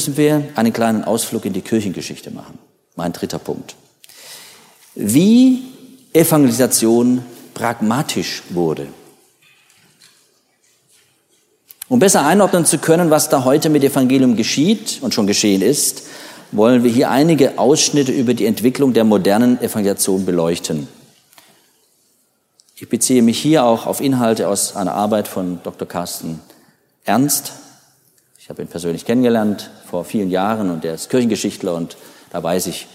Müssen wir einen kleinen Ausflug in die Kirchengeschichte machen. Mein dritter Punkt. Wie Evangelisation pragmatisch wurde. Um besser einordnen zu können, was da heute mit Evangelium geschieht und schon geschehen ist, wollen wir hier einige Ausschnitte über die Entwicklung der modernen Evangelisation beleuchten. Ich beziehe mich hier auch auf Inhalte aus einer Arbeit von Dr. Carsten Ernst, ich habe ihn persönlich kennengelernt vor vielen Jahren und er ist Kirchengeschichtler und da weiß ich,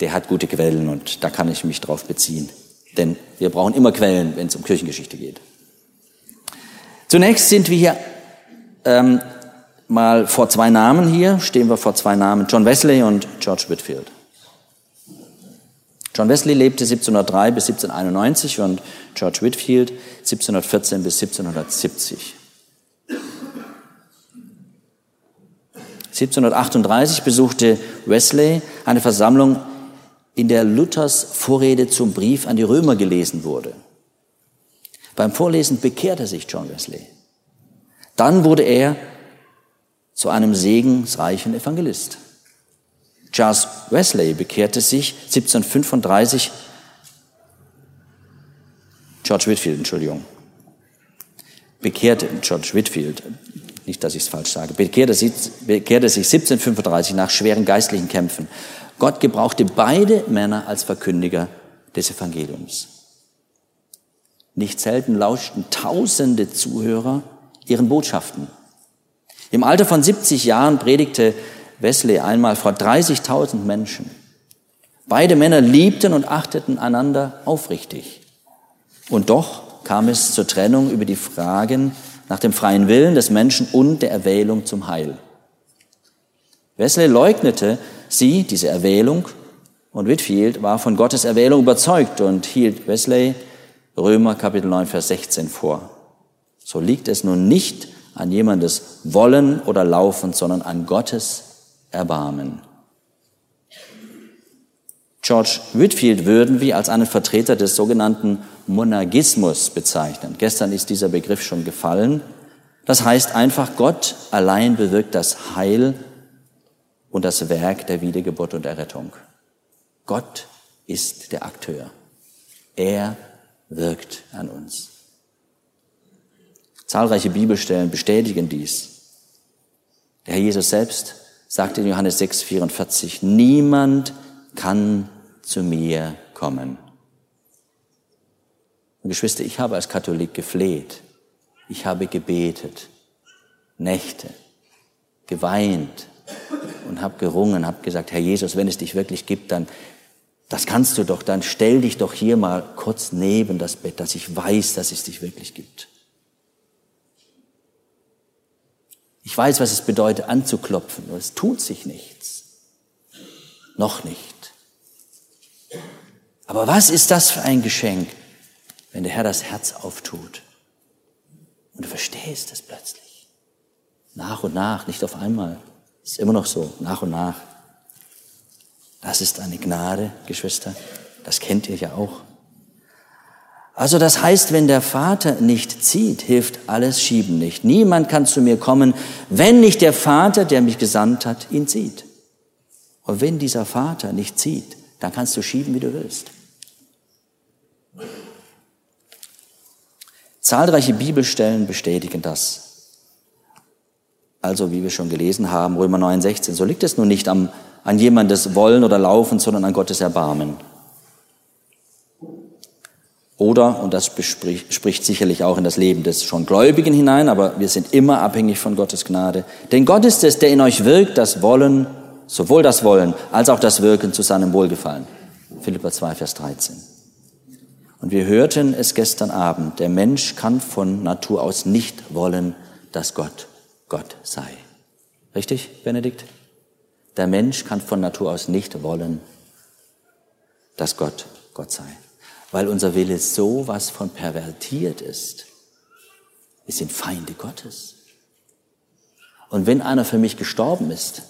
der hat gute Quellen und da kann ich mich drauf beziehen. Denn wir brauchen immer Quellen, wenn es um Kirchengeschichte geht. Zunächst sind wir hier ähm, mal vor zwei Namen hier, stehen wir vor zwei Namen, John Wesley und George Whitfield. John Wesley lebte 1703 bis 1791 und George Whitfield 1714 bis 1770. 1738 besuchte Wesley eine Versammlung, in der Luthers Vorrede zum Brief an die Römer gelesen wurde. Beim Vorlesen bekehrte sich John Wesley. Dann wurde er zu einem segensreichen Evangelist. Charles Wesley bekehrte sich 1735, George Whitfield, Entschuldigung, bekehrte George Whitfield nicht, dass ich es falsch sage, bekehrte sich, bekehrte sich 1735 nach schweren geistlichen Kämpfen. Gott gebrauchte beide Männer als Verkündiger des Evangeliums. Nicht selten lauschten tausende Zuhörer ihren Botschaften. Im Alter von 70 Jahren predigte Wesley einmal vor 30.000 Menschen. Beide Männer liebten und achteten einander aufrichtig. Und doch kam es zur Trennung über die Fragen nach dem freien Willen des Menschen und der Erwählung zum Heil. Wesley leugnete sie, diese Erwählung, und Whitfield war von Gottes Erwählung überzeugt und hielt Wesley Römer Kapitel 9, Vers 16 vor. So liegt es nun nicht an jemandes Wollen oder Laufen, sondern an Gottes Erbarmen. George Whitfield würden wir als einen Vertreter des sogenannten Monagismus bezeichnen. Gestern ist dieser Begriff schon gefallen. Das heißt einfach, Gott allein bewirkt das Heil und das Werk der Wiedergeburt und Errettung. Gott ist der Akteur. Er wirkt an uns. Zahlreiche Bibelstellen bestätigen dies. Der Herr Jesus selbst sagte in Johannes 6, 44, niemand kann zu mir kommen, und Geschwister, ich habe als Katholik gefleht. Ich habe gebetet, Nächte, geweint und habe gerungen, habe gesagt, Herr Jesus, wenn es dich wirklich gibt, dann, das kannst du doch, dann stell dich doch hier mal kurz neben das Bett, dass ich weiß, dass es dich wirklich gibt. Ich weiß, was es bedeutet, anzuklopfen, nur es tut sich nichts. Noch nicht. Aber was ist das für ein Geschenk? wenn der Herr das Herz auftut. Und du verstehst es plötzlich. Nach und nach, nicht auf einmal. Ist immer noch so, nach und nach. Das ist eine Gnade, Geschwister. Das kennt ihr ja auch. Also das heißt, wenn der Vater nicht zieht, hilft alles Schieben nicht. Niemand kann zu mir kommen, wenn nicht der Vater, der mich gesandt hat, ihn zieht. Und wenn dieser Vater nicht zieht, dann kannst du schieben, wie du willst. Zahlreiche Bibelstellen bestätigen das. Also, wie wir schon gelesen haben, Römer 9, 16, so liegt es nun nicht am an jemandes Wollen oder Laufen, sondern an Gottes Erbarmen. Oder, und das bespricht, spricht sicherlich auch in das Leben des schon Gläubigen hinein, aber wir sind immer abhängig von Gottes Gnade. Denn Gott ist es, der in euch wirkt, das Wollen, sowohl das Wollen als auch das Wirken zu seinem Wohlgefallen. Philippa 2, Vers 13. Und wir hörten es gestern Abend, der Mensch kann von Natur aus nicht wollen, dass Gott Gott sei. Richtig, Benedikt? Der Mensch kann von Natur aus nicht wollen, dass Gott Gott sei weil unser Wille so was von pervertiert ist. Wir sind Feinde Gottes. Und wenn einer für mich gestorben ist,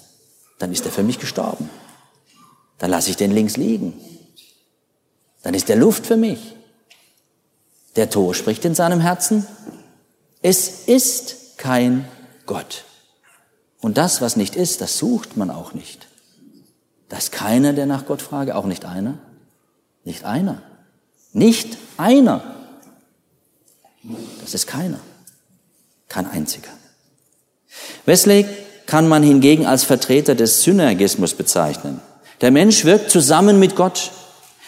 dann ist er für mich gestorben. Dann lasse ich den links liegen. Dann ist der Luft für mich. Der Tor spricht in seinem Herzen. Es ist kein Gott. Und das, was nicht ist, das sucht man auch nicht. Da ist keiner, der nach Gott frage, auch nicht einer. Nicht einer. Nicht einer. Das ist keiner. Kein einziger. Wesley kann man hingegen als Vertreter des Synergismus bezeichnen. Der Mensch wirkt zusammen mit Gott.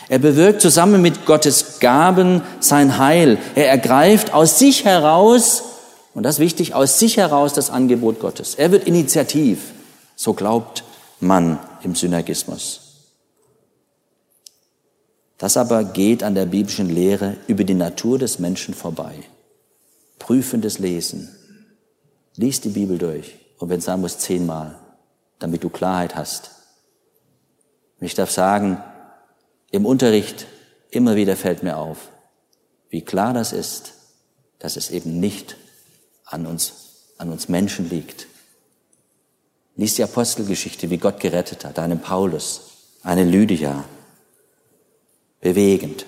Er bewirkt zusammen mit Gottes Gaben sein Heil. Er ergreift aus sich heraus, und das ist wichtig, aus sich heraus das Angebot Gottes. Er wird initiativ. So glaubt man im Synergismus. Das aber geht an der biblischen Lehre über die Natur des Menschen vorbei. Prüfendes Lesen. Lies die Bibel durch und wenn es sein muss, zehnmal, damit du Klarheit hast. Und ich darf sagen, im Unterricht immer wieder fällt mir auf, wie klar das ist, dass es eben nicht an uns, an uns Menschen liegt. Lies die Apostelgeschichte, wie Gott gerettet hat, einen Paulus, eine Lydia, bewegend.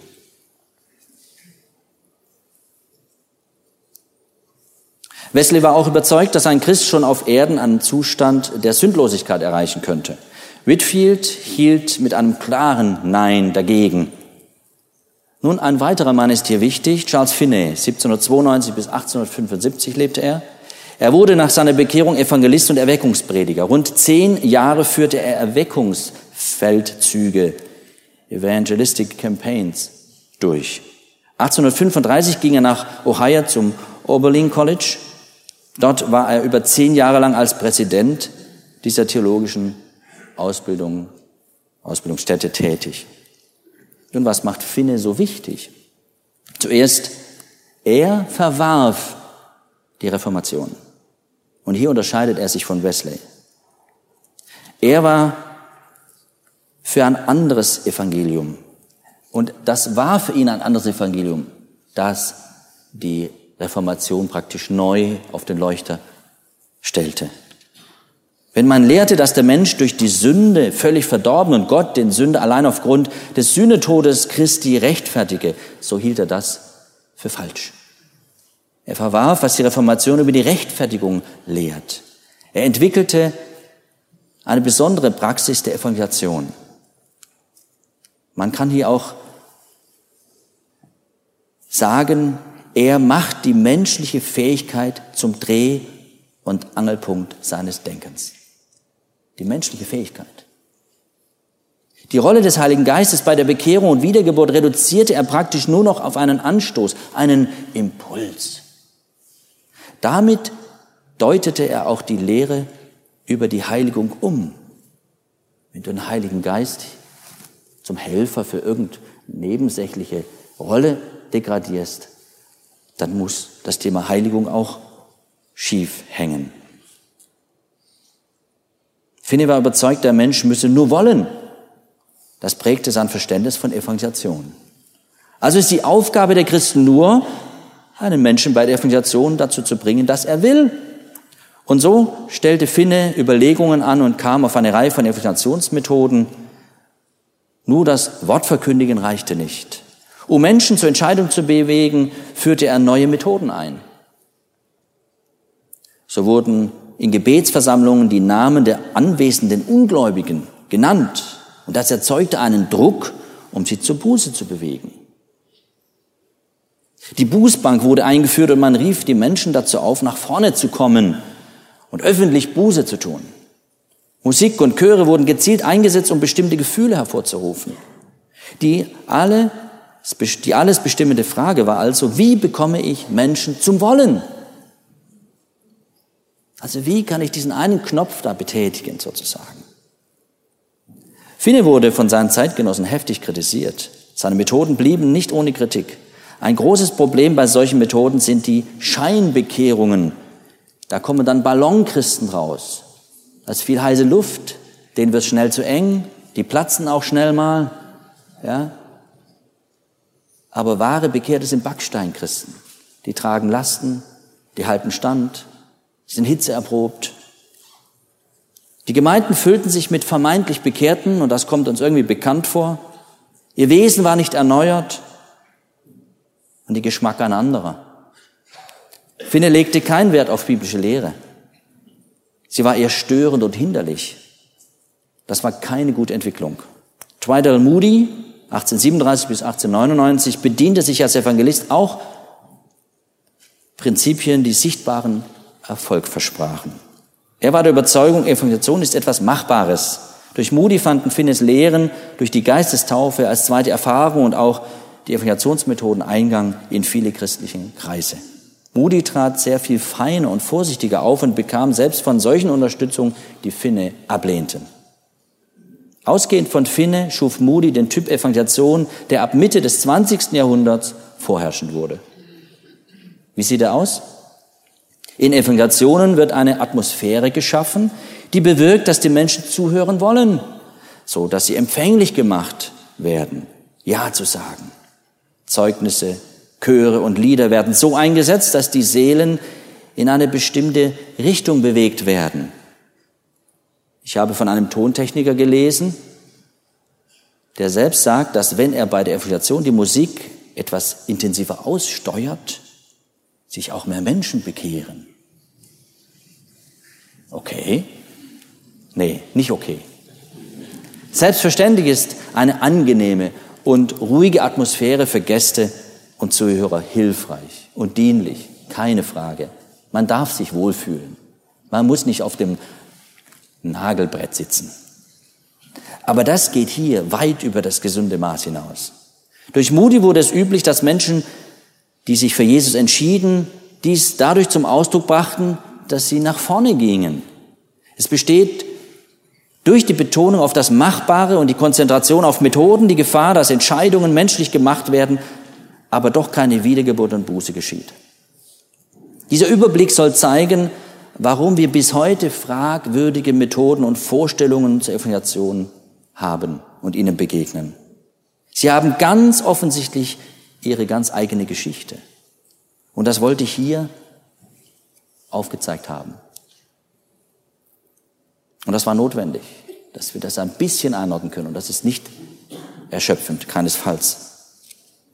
Wesley war auch überzeugt, dass ein Christ schon auf Erden einen Zustand der Sündlosigkeit erreichen könnte. Whitfield hielt mit einem klaren Nein dagegen. Nun, ein weiterer Mann ist hier wichtig, Charles Finney. 1792 bis 1875 lebte er. Er wurde nach seiner Bekehrung Evangelist und Erweckungsprediger. Rund zehn Jahre führte er Erweckungsfeldzüge Evangelistic Campaigns durch. 1835 ging er nach Ohio zum Oberlin College. Dort war er über zehn Jahre lang als Präsident dieser theologischen Ausbildung, Ausbildungsstätte tätig. Und was macht Finne so wichtig? Zuerst, er verwarf die Reformation. Und hier unterscheidet er sich von Wesley. Er war für ein anderes Evangelium. Und das war für ihn ein anderes Evangelium, das die Reformation praktisch neu auf den Leuchter stellte. Wenn man lehrte, dass der Mensch durch die Sünde völlig verdorben und Gott den Sünder allein aufgrund des Sühnetodes Christi rechtfertige, so hielt er das für falsch. Er verwarf, was die Reformation über die Rechtfertigung lehrt. Er entwickelte eine besondere Praxis der Evangelisation. Man kann hier auch sagen, er macht die menschliche Fähigkeit zum Dreh- und Angelpunkt seines Denkens. Die menschliche Fähigkeit. Die Rolle des Heiligen Geistes bei der Bekehrung und Wiedergeburt reduzierte er praktisch nur noch auf einen Anstoß, einen Impuls. Damit deutete er auch die Lehre über die Heiligung um. Wenn du den Heiligen Geist zum Helfer für irgendeine nebensächliche Rolle degradierst, dann muss das Thema Heiligung auch schief hängen. Finney war überzeugt, der Mensch müsse nur wollen. Das prägte sein Verständnis von Evangelisation. Also ist die Aufgabe der Christen nur, einen Menschen bei der Evangelisation dazu zu bringen, dass er will. Und so stellte Finne Überlegungen an und kam auf eine Reihe von Evangelisationsmethoden, nur das Wortverkündigen reichte nicht. Um Menschen zur Entscheidung zu bewegen, führte er neue Methoden ein. So wurden in Gebetsversammlungen die Namen der anwesenden Ungläubigen genannt. Und das erzeugte einen Druck, um sie zur Buße zu bewegen. Die Bußbank wurde eingeführt und man rief die Menschen dazu auf, nach vorne zu kommen und öffentlich Buße zu tun. Musik und Chöre wurden gezielt eingesetzt, um bestimmte Gefühle hervorzurufen. Die, alle, die alles bestimmende Frage war also, wie bekomme ich Menschen zum Wollen? Also wie kann ich diesen einen Knopf da betätigen sozusagen? Finne wurde von seinen Zeitgenossen heftig kritisiert. Seine Methoden blieben nicht ohne Kritik. Ein großes Problem bei solchen Methoden sind die Scheinbekehrungen. Da kommen dann Ballonchristen raus. Da ist viel heiße Luft, denen wird schnell zu eng, die platzen auch schnell mal. Ja? Aber wahre Bekehrte sind Backsteinchristen. Die tragen Lasten, die halten Stand, sind hitzeerprobt. Die Gemeinden füllten sich mit vermeintlich Bekehrten, und das kommt uns irgendwie bekannt vor. Ihr Wesen war nicht erneuert und die Geschmack ein anderer. Finne legte keinen Wert auf biblische Lehre. Sie war eher störend und hinderlich. Das war keine gute Entwicklung. Twydell Moody, 1837 bis 1899, bediente sich als Evangelist auch Prinzipien, die sichtbaren Erfolg versprachen. Er war der Überzeugung, Evangelisation ist etwas Machbares. Durch Moody fanden Finnes Lehren, durch die Geistestaufe als zweite Erfahrung und auch die Evangelisationsmethoden Eingang in viele christliche Kreise. Moody trat sehr viel feiner und vorsichtiger auf und bekam selbst von solchen Unterstützung, die Finne ablehnten. Ausgehend von Finne schuf Moody den Typ Evangelisation, der ab Mitte des 20. Jahrhunderts vorherrschend wurde. Wie sieht er aus? In Evangelisationen wird eine Atmosphäre geschaffen, die bewirkt, dass die Menschen zuhören wollen, so dass sie empfänglich gemacht werden, Ja zu sagen. Zeugnisse, Chöre und Lieder werden so eingesetzt, dass die Seelen in eine bestimmte Richtung bewegt werden. Ich habe von einem Tontechniker gelesen, der selbst sagt, dass wenn er bei der Evaluation die Musik etwas intensiver aussteuert, sich auch mehr Menschen bekehren. Okay? Nee, nicht okay. Selbstverständlich ist eine angenehme und ruhige Atmosphäre für Gäste und Zuhörer hilfreich und dienlich, keine Frage. Man darf sich wohlfühlen. Man muss nicht auf dem Nagelbrett sitzen. Aber das geht hier weit über das gesunde Maß hinaus. Durch Moody wurde es üblich, dass Menschen, die sich für Jesus entschieden, dies dadurch zum Ausdruck brachten, dass sie nach vorne gingen. Es besteht durch die Betonung auf das Machbare und die Konzentration auf Methoden die Gefahr, dass Entscheidungen menschlich gemacht werden, aber doch keine Wiedergeburt und Buße geschieht. Dieser Überblick soll zeigen, warum wir bis heute fragwürdige Methoden und Vorstellungen zur Evangelisation haben und ihnen begegnen. Sie haben ganz offensichtlich ihre ganz eigene Geschichte. Und das wollte ich hier aufgezeigt haben. Und das war notwendig, dass wir das ein bisschen einordnen können. Und das ist nicht erschöpfend, keinesfalls.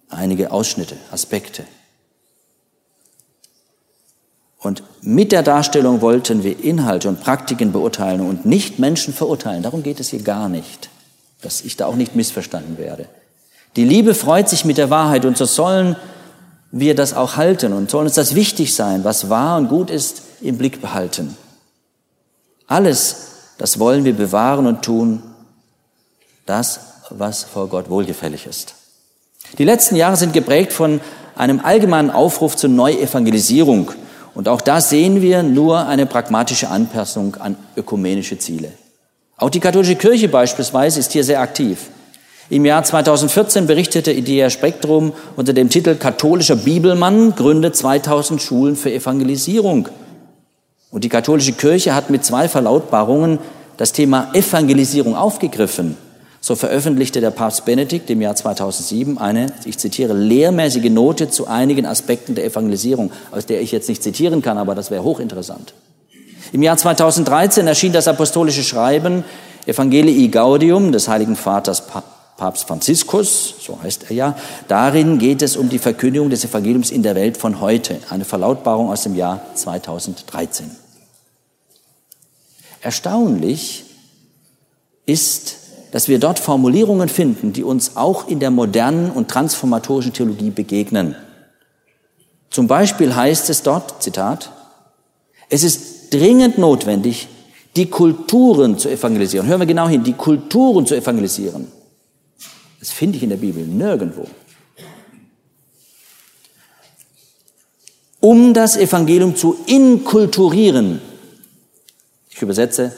Einige Ausschnitte, Aspekte. Und mit der Darstellung wollten wir Inhalte und Praktiken beurteilen und nicht Menschen verurteilen. Darum geht es hier gar nicht, dass ich da auch nicht missverstanden werde. Die Liebe freut sich mit der Wahrheit und so sollen wir das auch halten und sollen uns das wichtig sein, was wahr und gut ist, im Blick behalten. Alles, das wollen wir bewahren und tun, das, was vor Gott wohlgefällig ist. Die letzten Jahre sind geprägt von einem allgemeinen Aufruf zur Neuevangelisierung. Und auch da sehen wir nur eine pragmatische Anpassung an ökumenische Ziele. Auch die katholische Kirche beispielsweise ist hier sehr aktiv. Im Jahr 2014 berichtete Idea Spektrum unter dem Titel Katholischer Bibelmann gründet 2000 Schulen für Evangelisierung. Und die katholische Kirche hat mit zwei Verlautbarungen das Thema Evangelisierung aufgegriffen. So veröffentlichte der Papst Benedikt im Jahr 2007 eine, ich zitiere, lehrmäßige Note zu einigen Aspekten der Evangelisierung, aus der ich jetzt nicht zitieren kann, aber das wäre hochinteressant. Im Jahr 2013 erschien das apostolische Schreiben Evangelii Gaudium des Heiligen Vaters Papst Franziskus, so heißt er ja, darin geht es um die Verkündigung des Evangeliums in der Welt von heute, eine Verlautbarung aus dem Jahr 2013. Erstaunlich ist, dass wir dort Formulierungen finden, die uns auch in der modernen und transformatorischen Theologie begegnen. Zum Beispiel heißt es dort, Zitat, es ist dringend notwendig, die Kulturen zu evangelisieren. Hören wir genau hin, die Kulturen zu evangelisieren. Das finde ich in der Bibel nirgendwo. Um das Evangelium zu inkulturieren. Ich übersetze,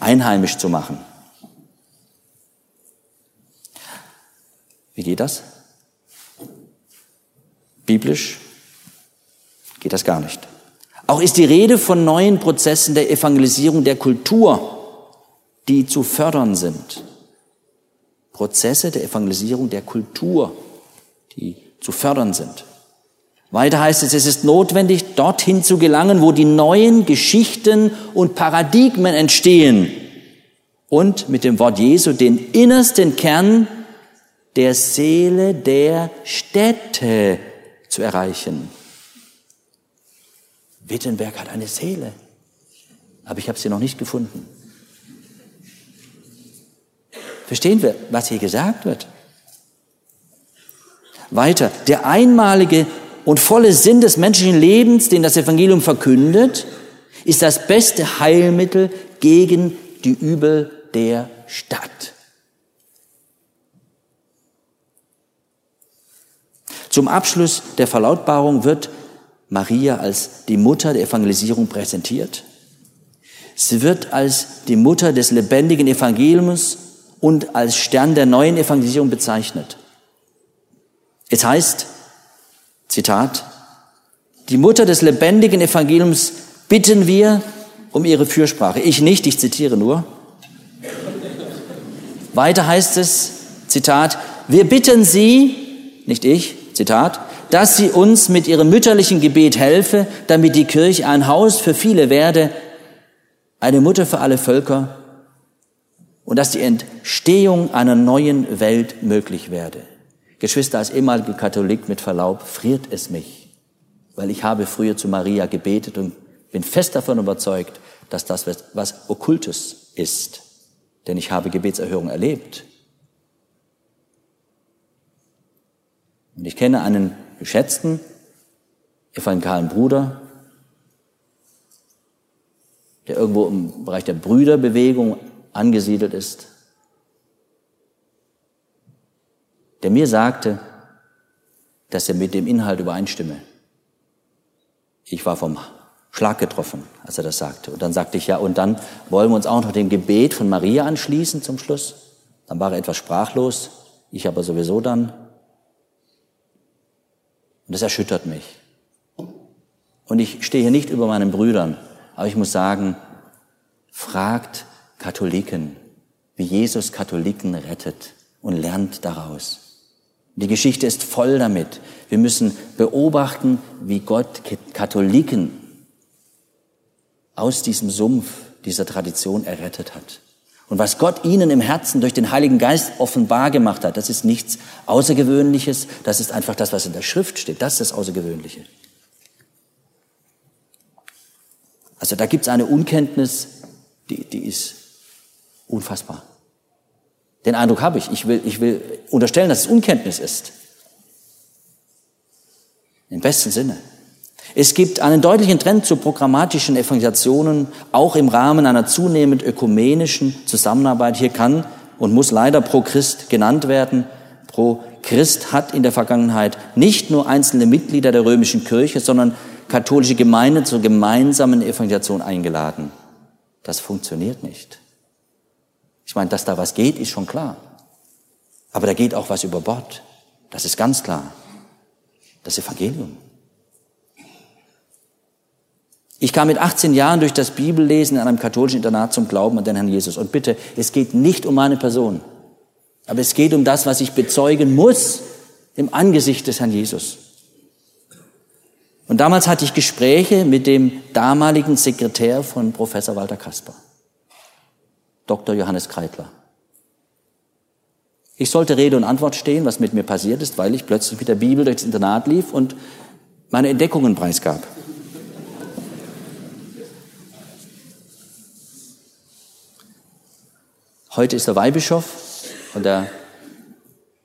einheimisch zu machen. Wie geht das? Biblisch geht das gar nicht. Auch ist die Rede von neuen Prozessen der Evangelisierung der Kultur, die zu fördern sind. Prozesse der Evangelisierung der Kultur, die zu fördern sind. Weiter heißt es, es ist notwendig, dorthin zu gelangen, wo die neuen Geschichten und Paradigmen entstehen und mit dem Wort Jesu den innersten Kern der Seele der Städte zu erreichen. Wittenberg hat eine Seele, aber ich habe sie noch nicht gefunden. Verstehen wir, was hier gesagt wird? Weiter, der einmalige und volle Sinn des menschlichen Lebens, den das Evangelium verkündet, ist das beste Heilmittel gegen die Übel der Stadt. Zum Abschluss der Verlautbarung wird Maria als die Mutter der Evangelisierung präsentiert. Sie wird als die Mutter des lebendigen Evangeliums und als Stern der neuen Evangelisierung bezeichnet. Es heißt, Zitat, die Mutter des lebendigen Evangeliums bitten wir um ihre Fürsprache. Ich nicht, ich zitiere nur. Weiter heißt es, Zitat, wir bitten Sie, nicht ich, Zitat, dass sie uns mit ihrem mütterlichen Gebet helfe, damit die Kirche ein Haus für viele werde, eine Mutter für alle Völker und dass die Entstehung einer neuen Welt möglich werde. Geschwister, als ehemaliger Katholik mit Verlaub friert es mich, weil ich habe früher zu Maria gebetet und bin fest davon überzeugt, dass das was Okkultes ist. Denn ich habe Gebetserhörung erlebt. Und ich kenne einen geschätzten evangelikalen Bruder, der irgendwo im Bereich der Brüderbewegung angesiedelt ist, der mir sagte, dass er mit dem Inhalt übereinstimme. Ich war vom Schlag getroffen, als er das sagte. Und dann sagte ich, ja, und dann wollen wir uns auch noch dem Gebet von Maria anschließen zum Schluss. Dann war er etwas sprachlos, ich aber sowieso dann. Und das erschüttert mich. Und ich stehe hier nicht über meinen Brüdern, aber ich muss sagen, fragt Katholiken, wie Jesus Katholiken rettet und lernt daraus. Die Geschichte ist voll damit. Wir müssen beobachten, wie Gott Katholiken aus diesem Sumpf dieser Tradition errettet hat. Und was Gott ihnen im Herzen durch den Heiligen Geist offenbar gemacht hat, das ist nichts Außergewöhnliches, das ist einfach das, was in der Schrift steht. Das ist das Außergewöhnliche. Also da gibt es eine Unkenntnis, die, die ist unfassbar. Den Eindruck habe ich. Ich will, ich will unterstellen, dass es Unkenntnis ist. Im besten Sinne. Es gibt einen deutlichen Trend zu programmatischen Evangelisationen, auch im Rahmen einer zunehmend ökumenischen Zusammenarbeit. Hier kann und muss leider Pro Christ genannt werden. Pro Christ hat in der Vergangenheit nicht nur einzelne Mitglieder der römischen Kirche, sondern katholische Gemeinden zur gemeinsamen Evangelisation eingeladen. Das funktioniert nicht. Ich meine, dass da was geht, ist schon klar. Aber da geht auch was über Bord. Das ist ganz klar. Das Evangelium. Ich kam mit 18 Jahren durch das Bibellesen in einem katholischen Internat zum Glauben an den Herrn Jesus. Und bitte, es geht nicht um meine Person, aber es geht um das, was ich bezeugen muss im Angesicht des Herrn Jesus. Und damals hatte ich Gespräche mit dem damaligen Sekretär von Professor Walter Kasper, Dr. Johannes Kreitler. Ich sollte Rede und Antwort stehen, was mit mir passiert ist, weil ich plötzlich mit der Bibel durchs Internat lief und meine Entdeckungen preisgab. Heute ist er Weihbischof und der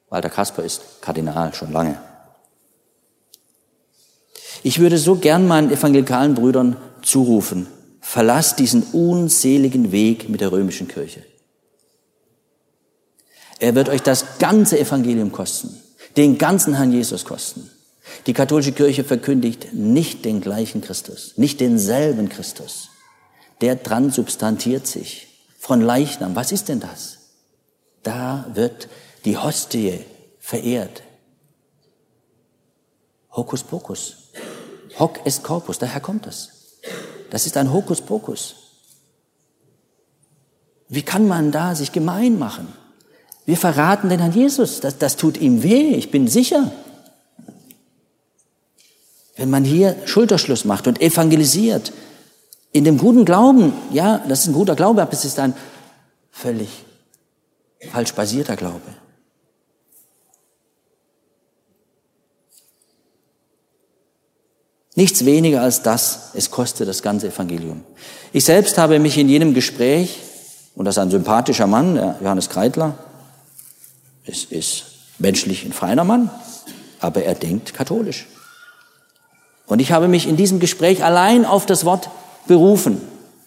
Walter Kasper ist Kardinal schon lange. Ich würde so gern meinen evangelikalen Brüdern zurufen, verlass diesen unseligen Weg mit der römischen Kirche. Er wird euch das ganze Evangelium kosten, den ganzen Herrn Jesus kosten. Die katholische Kirche verkündigt nicht den gleichen Christus, nicht denselben Christus. Der transubstantiert sich von Leichnam. Was ist denn das? Da wird die Hostie verehrt. Hokus pokus. Hoc est corpus, daher kommt das. Das ist ein Hokuspokus. Wie kann man da sich gemein machen? Wir verraten den Herrn Jesus. Das, das tut ihm weh, ich bin sicher. Wenn man hier Schulterschluss macht und evangelisiert, in dem guten Glauben, ja, das ist ein guter Glaube, aber es ist ein völlig falsch basierter Glaube. Nichts weniger als das, es kostet das ganze Evangelium. Ich selbst habe mich in jenem Gespräch, und das ist ein sympathischer Mann, der Johannes Kreitler, es ist menschlich ein feiner Mann, aber er denkt katholisch. Und ich habe mich in diesem Gespräch allein auf das Wort berufen,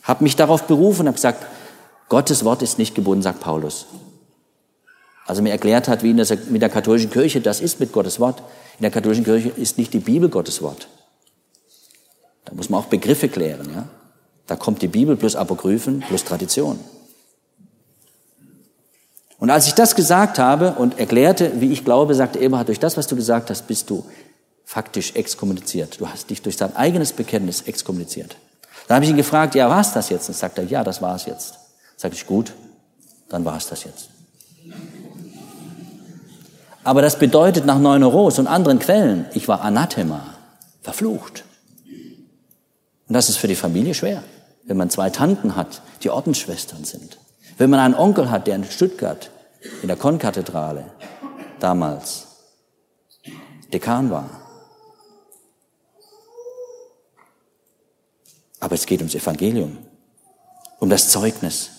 habe mich darauf berufen, habe gesagt, Gottes Wort ist nicht gebunden, sagt Paulus. Also mir erklärt hat, wie in der, mit der katholischen Kirche das ist mit Gottes Wort. In der katholischen Kirche ist nicht die Bibel Gottes Wort. Da muss man auch Begriffe klären. Ja? Da kommt die Bibel plus Apokryphen plus Tradition. Und als ich das gesagt habe und erklärte, wie ich glaube, sagte Eberhard, durch das, was du gesagt hast, bist du faktisch exkommuniziert. Du hast dich durch dein eigenes Bekenntnis exkommuniziert. Dann habe ich ihn gefragt, ja, war es das jetzt? Und sagt er, ja, das war es jetzt. Sag ich, gut, dann war es das jetzt. Aber das bedeutet nach Neuneros und anderen Quellen, ich war Anathema, verflucht. Und das ist für die Familie schwer, wenn man zwei Tanten hat, die Ordensschwestern sind. Wenn man einen Onkel hat, der in Stuttgart in der Konkathedrale damals Dekan war. Aber es geht ums Evangelium, um das Zeugnis.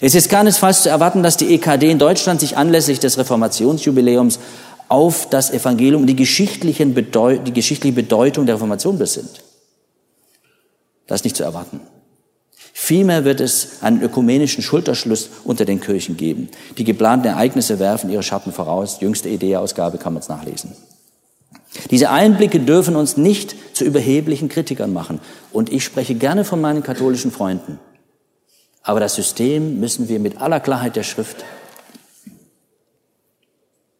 Es ist keinesfalls zu erwarten, dass die EKD in Deutschland sich anlässlich des Reformationsjubiläums auf das Evangelium und die, geschichtlichen Bedeu die geschichtliche Bedeutung der Reformation besinnt. Das ist nicht zu erwarten. Vielmehr wird es einen ökumenischen Schulterschluss unter den Kirchen geben. Die geplanten Ereignisse werfen ihre Schatten voraus. Jüngste Idee-Ausgabe kann man es nachlesen. Diese Einblicke dürfen uns nicht zu überheblichen Kritikern machen. Und ich spreche gerne von meinen katholischen Freunden. Aber das System müssen wir mit aller Klarheit der Schrift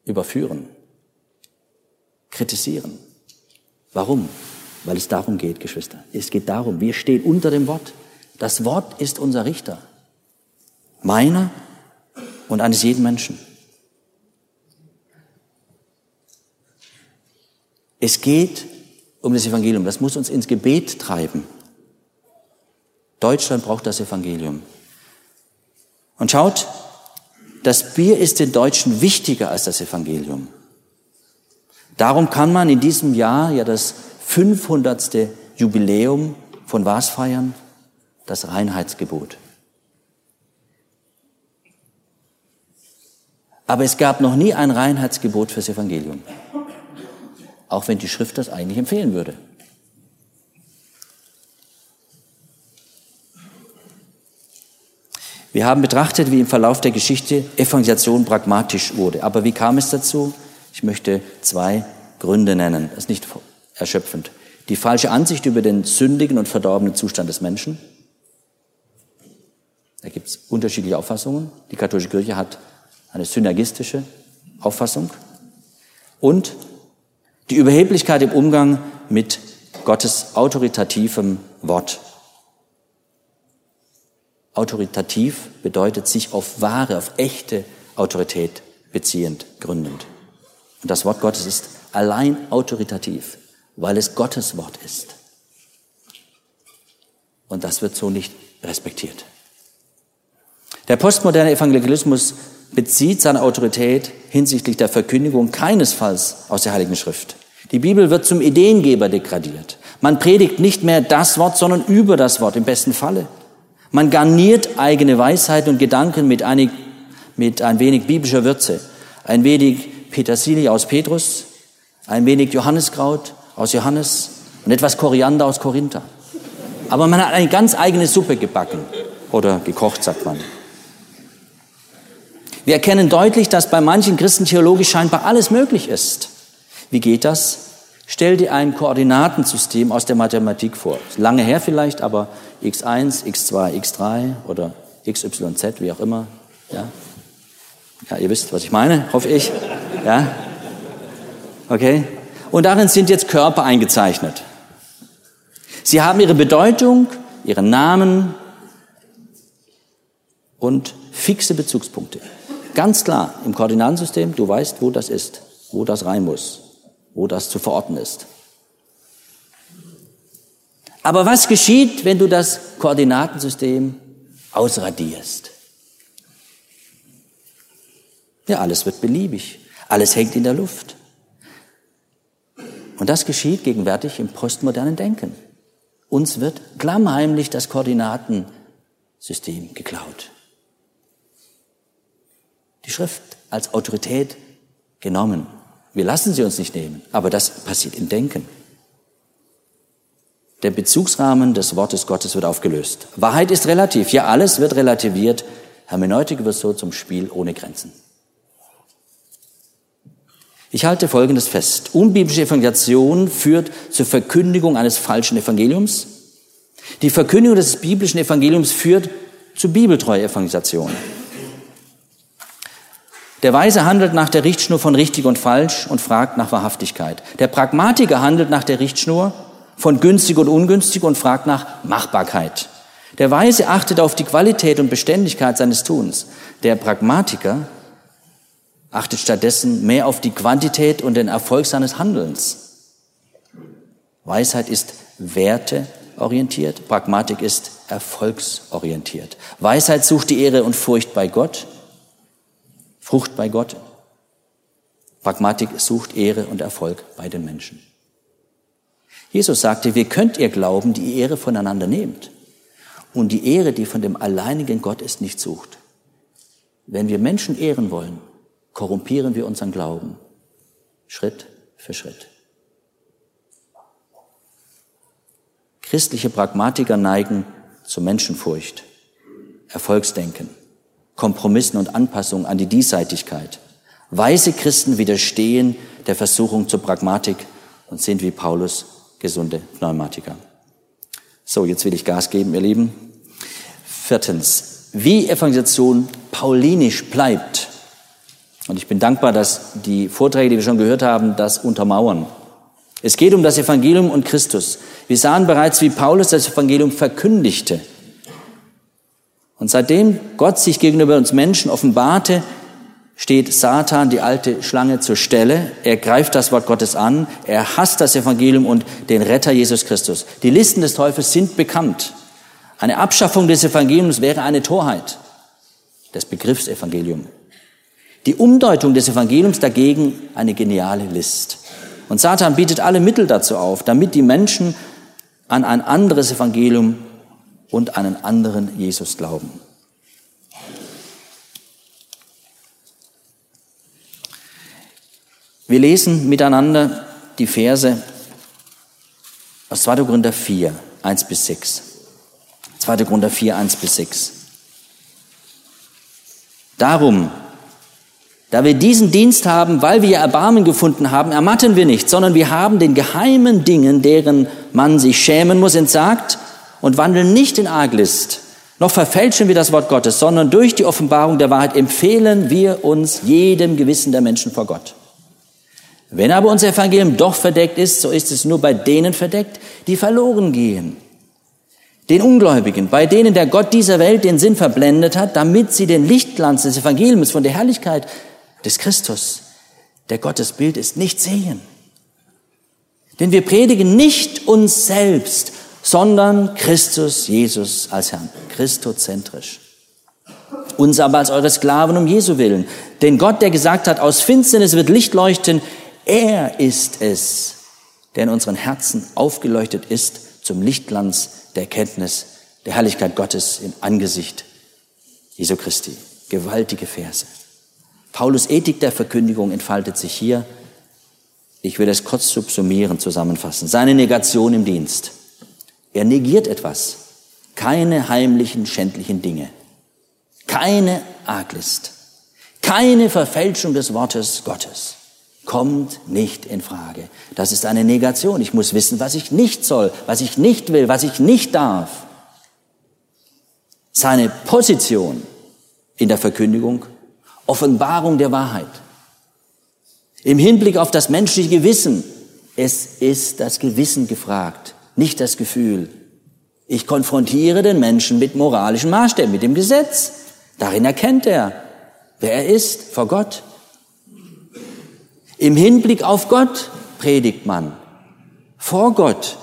überführen, kritisieren. Warum? Weil es darum geht, Geschwister. Es geht darum, wir stehen unter dem Wort. Das Wort ist unser Richter. Meiner und eines jeden Menschen. Es geht um das Evangelium. Das muss uns ins Gebet treiben. Deutschland braucht das Evangelium. Und schaut, das Bier ist den Deutschen wichtiger als das Evangelium. Darum kann man in diesem Jahr ja das 500. Jubiläum von was feiern? Das Reinheitsgebot. Aber es gab noch nie ein Reinheitsgebot fürs Evangelium. Auch wenn die Schrift das eigentlich empfehlen würde. Wir haben betrachtet, wie im Verlauf der Geschichte Evangelisation pragmatisch wurde. Aber wie kam es dazu? Ich möchte zwei Gründe nennen. Das ist nicht erschöpfend. Die falsche Ansicht über den sündigen und verdorbenen Zustand des Menschen. Da gibt es unterschiedliche Auffassungen. Die katholische Kirche hat eine synergistische Auffassung. Und die Überheblichkeit im Umgang mit Gottes autoritativem Wort. Autoritativ bedeutet sich auf wahre, auf echte Autorität beziehend, gründend. Und das Wort Gottes ist allein autoritativ weil es Gottes Wort ist. Und das wird so nicht respektiert. Der postmoderne Evangelismus bezieht seine Autorität hinsichtlich der Verkündigung keinesfalls aus der Heiligen Schrift. Die Bibel wird zum Ideengeber degradiert. Man predigt nicht mehr das Wort, sondern über das Wort im besten Falle. Man garniert eigene Weisheit und Gedanken mit, einig, mit ein wenig biblischer Würze, ein wenig Petersilie aus Petrus, ein wenig Johanniskraut, aus Johannes und etwas Koriander aus Korinther. Aber man hat eine ganz eigene Suppe gebacken oder gekocht, sagt man. Wir erkennen deutlich, dass bei manchen Christen theologisch scheinbar alles möglich ist. Wie geht das? Stell dir ein Koordinatensystem aus der Mathematik vor. Lange her vielleicht, aber x1, x2, x3 oder xyz, wie auch immer. Ja, ja ihr wisst, was ich meine, hoffe ich. Ja, okay. Und darin sind jetzt Körper eingezeichnet. Sie haben ihre Bedeutung, ihren Namen und fixe Bezugspunkte. Ganz klar im Koordinatensystem, du weißt, wo das ist, wo das rein muss wo das zu verorten ist. Aber was geschieht, wenn du das Koordinatensystem ausradierst? Ja, alles wird beliebig. Alles hängt in der Luft. Und das geschieht gegenwärtig im postmodernen Denken. Uns wird klammheimlich das Koordinatensystem geklaut. Die Schrift als Autorität genommen. Wir lassen sie uns nicht nehmen, aber das passiert im Denken. Der Bezugsrahmen des Wortes Gottes wird aufgelöst. Wahrheit ist relativ. Ja, alles wird relativiert. Hermeneutik wird so zum Spiel ohne Grenzen. Ich halte Folgendes fest. Unbiblische Evangelisation führt zur Verkündigung eines falschen Evangeliums. Die Verkündigung des biblischen Evangeliums führt zu bibeltreuer Evangelisation. Der Weise handelt nach der Richtschnur von richtig und falsch und fragt nach Wahrhaftigkeit. Der Pragmatiker handelt nach der Richtschnur von günstig und ungünstig und fragt nach Machbarkeit. Der Weise achtet auf die Qualität und Beständigkeit seines Tuns. Der Pragmatiker achtet stattdessen mehr auf die Quantität und den Erfolg seines Handelns. Weisheit ist werteorientiert, Pragmatik ist erfolgsorientiert. Weisheit sucht die Ehre und Furcht bei Gott, Frucht bei Gott. Pragmatik sucht Ehre und Erfolg bei den Menschen. Jesus sagte, wie könnt ihr glauben, die Ehre voneinander nehmt und die Ehre, die von dem alleinigen Gott ist, nicht sucht. Wenn wir Menschen ehren wollen, korrumpieren wir unseren Glauben Schritt für Schritt. Christliche Pragmatiker neigen zur Menschenfurcht, Erfolgsdenken Kompromissen und Anpassungen an die Diesseitigkeit. Weise Christen widerstehen der Versuchung zur Pragmatik und sind wie Paulus gesunde Pneumatiker. So, jetzt will ich Gas geben, ihr Lieben. Viertens, wie Evangelisation paulinisch bleibt. Und ich bin dankbar, dass die Vorträge, die wir schon gehört haben, das untermauern. Es geht um das Evangelium und Christus. Wir sahen bereits, wie Paulus das Evangelium verkündigte. Und seitdem Gott sich gegenüber uns Menschen offenbarte, steht Satan, die alte Schlange, zur Stelle. Er greift das Wort Gottes an. Er hasst das Evangelium und den Retter Jesus Christus. Die Listen des Teufels sind bekannt. Eine Abschaffung des Evangeliums wäre eine Torheit des Begriffs Evangelium. Die Umdeutung des Evangeliums dagegen eine geniale List. Und Satan bietet alle Mittel dazu auf, damit die Menschen an ein anderes Evangelium und einen anderen Jesus glauben. Wir lesen miteinander die Verse aus 2. Korinther 4, 1 bis 6. 2. Korinther 4, 1 bis 6. Darum, da wir diesen Dienst haben, weil wir Erbarmen gefunden haben, ermatten wir nicht, sondern wir haben den geheimen Dingen, deren man sich schämen muss, entsagt und wandeln nicht in Arglist, noch verfälschen wir das Wort Gottes, sondern durch die Offenbarung der Wahrheit empfehlen wir uns jedem Gewissen der Menschen vor Gott. Wenn aber unser Evangelium doch verdeckt ist, so ist es nur bei denen verdeckt, die verloren gehen. Den Ungläubigen, bei denen der Gott dieser Welt den Sinn verblendet hat, damit sie den Lichtglanz des Evangeliums von der Herrlichkeit des Christus, der Gottes Bild ist, nicht sehen. Denn wir predigen nicht uns selbst, sondern Christus Jesus als Herrn, christozentrisch. Uns aber als eure Sklaven um Jesu willen. Denn Gott, der gesagt hat, aus Finsternis wird Licht leuchten, er ist es, der in unseren Herzen aufgeleuchtet ist zum Lichtglanz der Erkenntnis der Herrlichkeit Gottes im Angesicht Jesu Christi. Gewaltige Verse. Paulus Ethik der Verkündigung entfaltet sich hier. Ich will es kurz subsumieren, zusammenfassen. Seine Negation im Dienst. Er negiert etwas. Keine heimlichen, schändlichen Dinge. Keine Arglist. Keine Verfälschung des Wortes Gottes. Kommt nicht in Frage. Das ist eine Negation. Ich muss wissen, was ich nicht soll, was ich nicht will, was ich nicht darf. Seine Position in der Verkündigung, Offenbarung der Wahrheit. Im Hinblick auf das menschliche Gewissen, es ist das Gewissen gefragt, nicht das Gefühl. Ich konfrontiere den Menschen mit moralischen Maßstäben, mit dem Gesetz. Darin erkennt er, wer er ist vor Gott. Im Hinblick auf Gott predigt man. Vor Gott.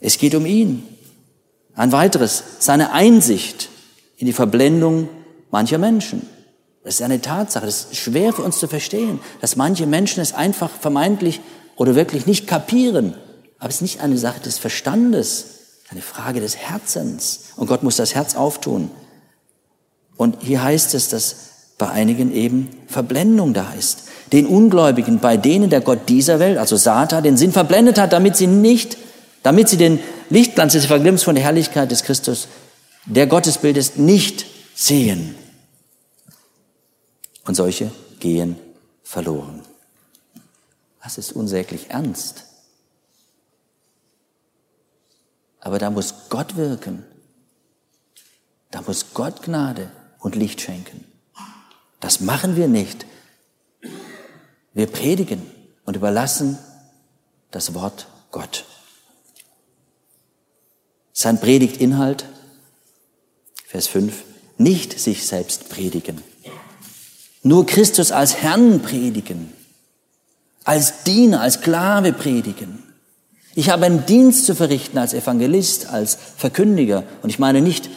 Es geht um ihn. Ein weiteres, seine Einsicht in die Verblendung mancher Menschen. Das ist eine Tatsache. Das ist schwer für uns zu verstehen, dass manche Menschen es einfach vermeintlich oder wirklich nicht kapieren. Aber es ist nicht eine Sache des Verstandes, eine Frage des Herzens. Und Gott muss das Herz auftun. Und hier heißt es, dass bei einigen eben Verblendung da ist. Den Ungläubigen, bei denen der Gott dieser Welt, also Satan, den Sinn verblendet hat, damit sie nicht, damit sie den Lichtglanz des Evangeliums von der Herrlichkeit des Christus, der Gottesbildes nicht sehen. Und solche gehen verloren. Das ist unsäglich ernst. Aber da muss Gott wirken. Da muss Gott Gnade und Licht schenken. Das machen wir nicht. Wir predigen und überlassen das Wort Gott. Sein Predigtinhalt, Vers 5, nicht sich selbst predigen. Nur Christus als Herrn predigen, als Diener, als Sklave predigen. Ich habe einen Dienst zu verrichten als Evangelist, als Verkündiger. Und ich meine nicht,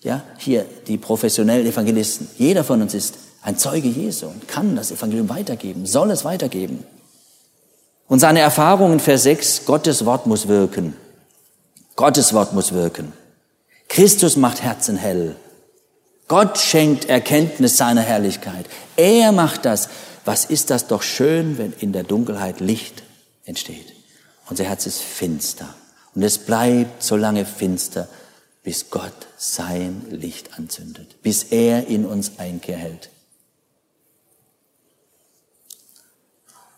ja, hier die professionellen Evangelisten. Jeder von uns ist ein Zeuge Jesu und kann das Evangelium weitergeben, soll es weitergeben. Und seine Erfahrung in Vers 6, Gottes Wort muss wirken. Gottes Wort muss wirken. Christus macht Herzen hell. Gott schenkt Erkenntnis seiner Herrlichkeit. Er macht das. Was ist das doch schön, wenn in der Dunkelheit Licht entsteht. Unser Herz ist finster. Und es bleibt so lange finster, bis Gott sein Licht anzündet, bis er in uns Einkehr hält.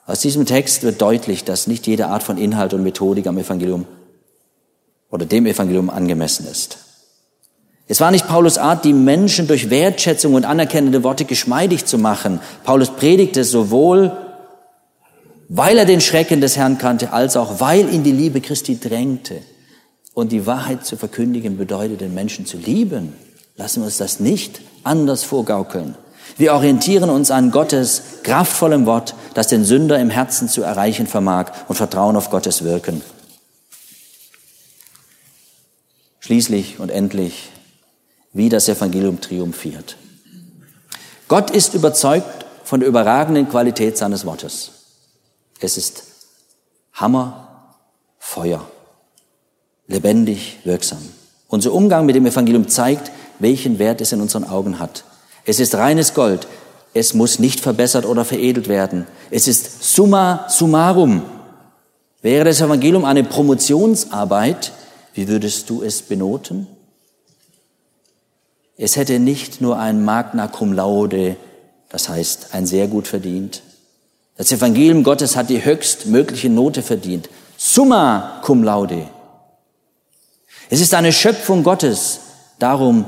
Aus diesem Text wird deutlich, dass nicht jede Art von Inhalt und Methodik am Evangelium oder dem Evangelium angemessen ist. Es war nicht Paulus Art, die Menschen durch Wertschätzung und anerkennende Worte geschmeidig zu machen. Paulus predigte sowohl, weil er den Schrecken des Herrn kannte, als auch weil ihn die Liebe Christi drängte. Und die Wahrheit zu verkündigen bedeutet, den Menschen zu lieben. Lassen wir uns das nicht anders vorgaukeln. Wir orientieren uns an Gottes kraftvollem Wort, das den Sünder im Herzen zu erreichen vermag und vertrauen auf Gottes Wirken. Schließlich und endlich wie das Evangelium triumphiert. Gott ist überzeugt von der überragenden Qualität seines Wortes. Es ist Hammer, Feuer, lebendig, wirksam. Unser Umgang mit dem Evangelium zeigt, welchen Wert es in unseren Augen hat. Es ist reines Gold. Es muss nicht verbessert oder veredelt werden. Es ist summa summarum. Wäre das Evangelium eine Promotionsarbeit, wie würdest du es benoten? Es hätte nicht nur ein Magna cum laude, das heißt ein sehr gut verdient. Das Evangelium Gottes hat die höchstmögliche Note verdient. Summa cum laude. Es ist eine Schöpfung Gottes, darum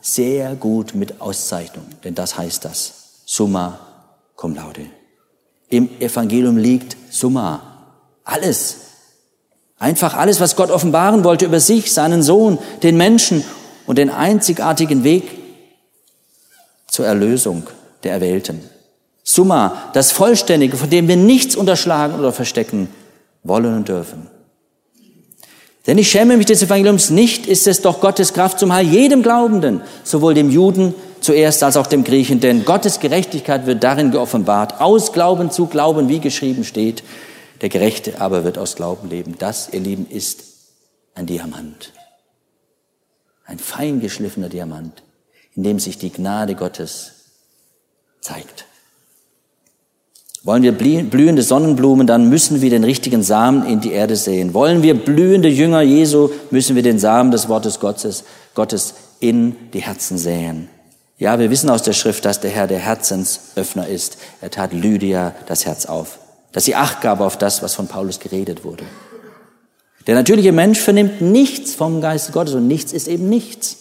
sehr gut mit Auszeichnung, denn das heißt das. Summa cum laude. Im Evangelium liegt Summa. Alles. Einfach alles, was Gott offenbaren wollte über sich, seinen Sohn, den Menschen und den einzigartigen Weg zur Erlösung der Erwählten. Summa, das Vollständige, von dem wir nichts unterschlagen oder verstecken wollen und dürfen. Denn ich schäme mich des Evangeliums nicht, ist es doch Gottes Kraft zum Heil jedem Glaubenden, sowohl dem Juden zuerst als auch dem Griechen. Denn Gottes Gerechtigkeit wird darin geoffenbart, aus Glauben zu Glauben, wie geschrieben steht. Der Gerechte aber wird aus Glauben leben. Das, ihr Lieben, ist ein Diamant ein fein geschliffener Diamant, in dem sich die Gnade Gottes zeigt. Wollen wir blühende Sonnenblumen, dann müssen wir den richtigen Samen in die Erde sehen. Wollen wir blühende Jünger Jesu, müssen wir den Samen des Wortes Gottes, Gottes in die Herzen säen. Ja, wir wissen aus der Schrift, dass der Herr der Herzensöffner ist. Er tat Lydia das Herz auf, dass sie Acht gab auf das, was von Paulus geredet wurde. Der natürliche Mensch vernimmt nichts vom Geist Gottes und nichts ist eben nichts.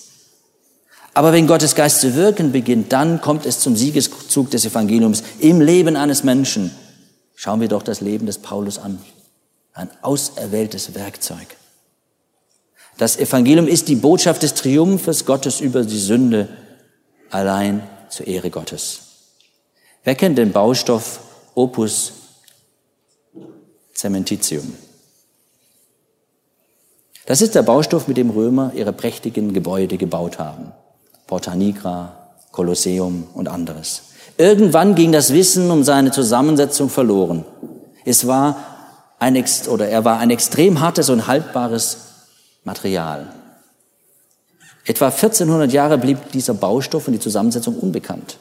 Aber wenn Gottes Geist zu wirken beginnt, dann kommt es zum Siegeszug des Evangeliums im Leben eines Menschen. Schauen wir doch das Leben des Paulus an. Ein auserwähltes Werkzeug. Das Evangelium ist die Botschaft des Triumphes Gottes über die Sünde allein zur Ehre Gottes. Wer kennt den Baustoff Opus Cementitium? Das ist der Baustoff, mit dem Römer ihre prächtigen Gebäude gebaut haben. Porta Nigra, Kolosseum und anderes. Irgendwann ging das Wissen um seine Zusammensetzung verloren. Es war ein, oder er war ein extrem hartes und haltbares Material. Etwa 1400 Jahre blieb dieser Baustoff und die Zusammensetzung unbekannt.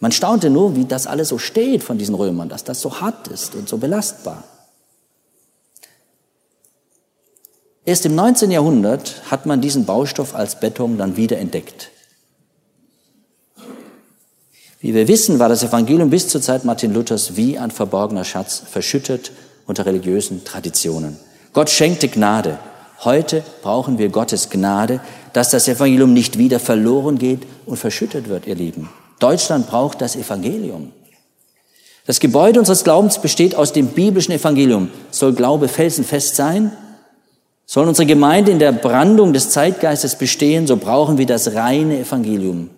Man staunte nur, wie das alles so steht von diesen Römern, dass das so hart ist und so belastbar. Erst im 19. Jahrhundert hat man diesen Baustoff als Beton dann wieder entdeckt. Wie wir wissen, war das Evangelium bis zur Zeit Martin Luthers wie ein verborgener Schatz, verschüttet unter religiösen Traditionen. Gott schenkte Gnade. Heute brauchen wir Gottes Gnade, dass das Evangelium nicht wieder verloren geht und verschüttet wird, ihr Lieben. Deutschland braucht das Evangelium. Das Gebäude unseres Glaubens besteht aus dem biblischen Evangelium. Soll Glaube felsenfest sein? Soll unsere Gemeinde in der Brandung des Zeitgeistes bestehen, so brauchen wir das reine Evangelium.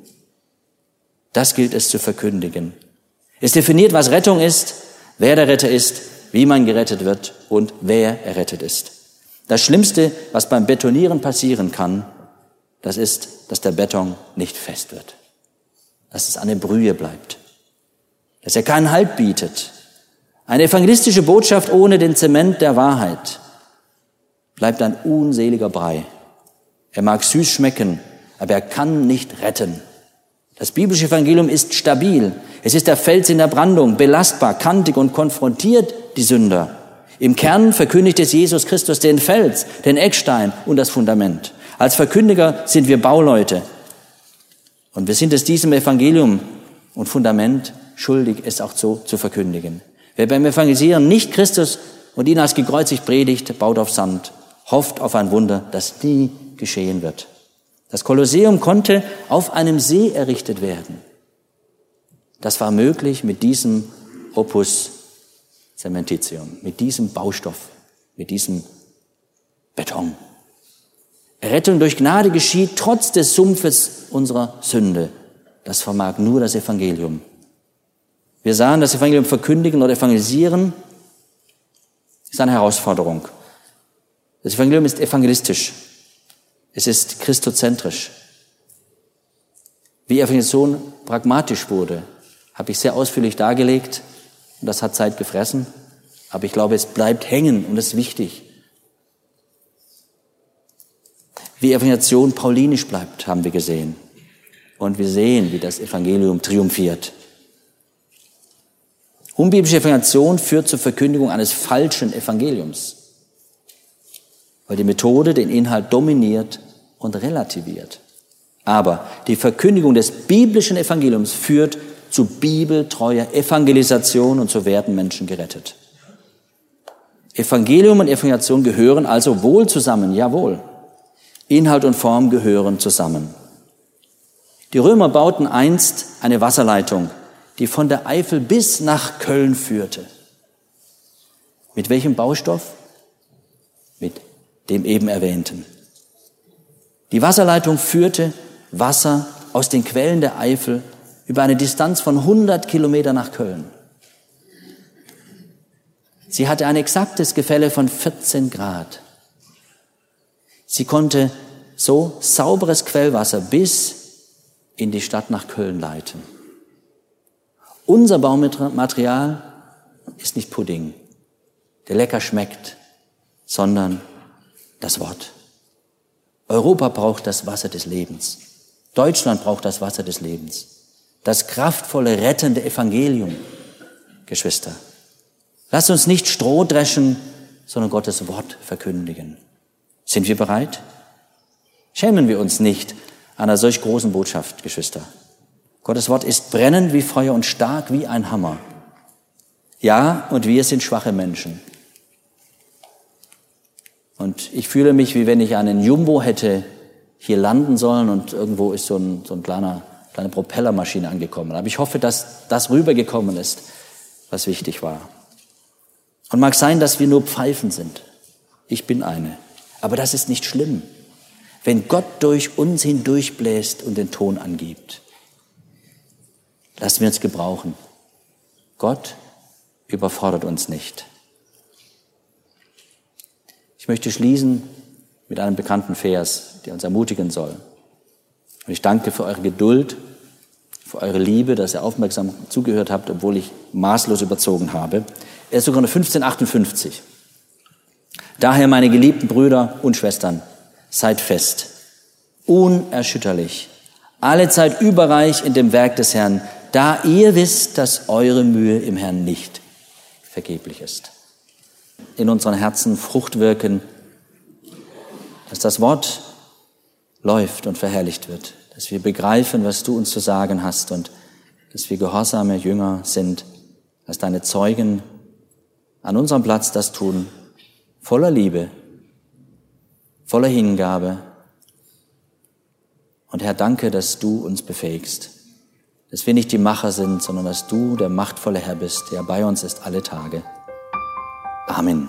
Das gilt es zu verkündigen. Es definiert, was Rettung ist, wer der Retter ist, wie man gerettet wird und wer errettet ist. Das Schlimmste, was beim Betonieren passieren kann, das ist, dass der Beton nicht fest wird, dass es eine Brühe bleibt, dass er keinen Halt bietet. Eine evangelistische Botschaft ohne den Zement der Wahrheit bleibt ein unseliger Brei. Er mag süß schmecken, aber er kann nicht retten. Das biblische Evangelium ist stabil. Es ist der Fels in der Brandung, belastbar, kantig und konfrontiert die Sünder. Im Kern verkündigt es Jesus Christus den Fels, den Eckstein und das Fundament. Als Verkündiger sind wir Bauleute. Und wir sind es diesem Evangelium und Fundament schuldig, es auch so zu verkündigen. Wer beim Evangelisieren nicht Christus und ihn als gekreuzigt predigt, baut auf Sand, hofft auf ein Wunder, das nie geschehen wird. Das Kolosseum konnte auf einem See errichtet werden. Das war möglich mit diesem Opus Cementitium, mit diesem Baustoff, mit diesem Beton. Errettung durch Gnade geschieht trotz des Sumpfes unserer Sünde. Das vermag nur das Evangelium. Wir sahen, das Evangelium verkündigen oder evangelisieren ist eine Herausforderung. Das Evangelium ist evangelistisch. Es ist christozentrisch. Wie Evangelisation pragmatisch wurde, habe ich sehr ausführlich dargelegt und das hat Zeit gefressen. Aber ich glaube, es bleibt hängen und das ist wichtig. Wie Evangelisation paulinisch bleibt, haben wir gesehen. Und wir sehen, wie das Evangelium triumphiert. Unbiblische Evangelisation führt zur Verkündigung eines falschen Evangeliums, weil die Methode den Inhalt dominiert und relativiert. Aber die Verkündigung des biblischen Evangeliums führt zu bibeltreuer Evangelisation und so werden Menschen gerettet. Evangelium und Evangelisation gehören also wohl zusammen, jawohl. Inhalt und Form gehören zusammen. Die Römer bauten einst eine Wasserleitung, die von der Eifel bis nach Köln führte. Mit welchem Baustoff? Mit dem eben erwähnten. Die Wasserleitung führte Wasser aus den Quellen der Eifel über eine Distanz von 100 Kilometer nach Köln. Sie hatte ein exaktes Gefälle von 14 Grad. Sie konnte so sauberes Quellwasser bis in die Stadt nach Köln leiten. Unser Baumaterial ist nicht Pudding, der lecker schmeckt, sondern das Wort. Europa braucht das Wasser des Lebens. Deutschland braucht das Wasser des Lebens. Das kraftvolle, rettende Evangelium. Geschwister. Lasst uns nicht Stroh dreschen, sondern Gottes Wort verkündigen. Sind wir bereit? Schämen wir uns nicht einer solch großen Botschaft, Geschwister. Gottes Wort ist brennend wie Feuer und stark wie ein Hammer. Ja, und wir sind schwache Menschen. Und ich fühle mich, wie wenn ich einen Jumbo hätte hier landen sollen und irgendwo ist so ein, so ein kleiner, kleine Propellermaschine angekommen. Aber ich hoffe, dass das rübergekommen ist, was wichtig war. Und mag sein, dass wir nur Pfeifen sind. Ich bin eine. Aber das ist nicht schlimm, wenn Gott durch uns hindurchbläst und den Ton angibt. Lassen wir uns gebrauchen. Gott überfordert uns nicht. Ich möchte schließen mit einem bekannten Vers, der uns ermutigen soll. Und ich danke für eure Geduld, für eure Liebe, dass ihr aufmerksam zugehört habt, obwohl ich maßlos überzogen habe. Er ist sogar 1558. Daher, meine geliebten Brüder und Schwestern, seid fest, unerschütterlich, alle Zeit überreich in dem Werk des Herrn, da ihr wisst, dass eure Mühe im Herrn nicht vergeblich ist. In unseren Herzen Frucht wirken, dass das Wort läuft und verherrlicht wird, dass wir begreifen, was du uns zu sagen hast und dass wir gehorsame Jünger sind, dass deine Zeugen an unserem Platz das tun, voller Liebe, voller Hingabe. Und Herr, danke, dass du uns befähigst dass wir nicht die Macher sind, sondern dass du der machtvolle Herr bist, der bei uns ist alle Tage. Amen.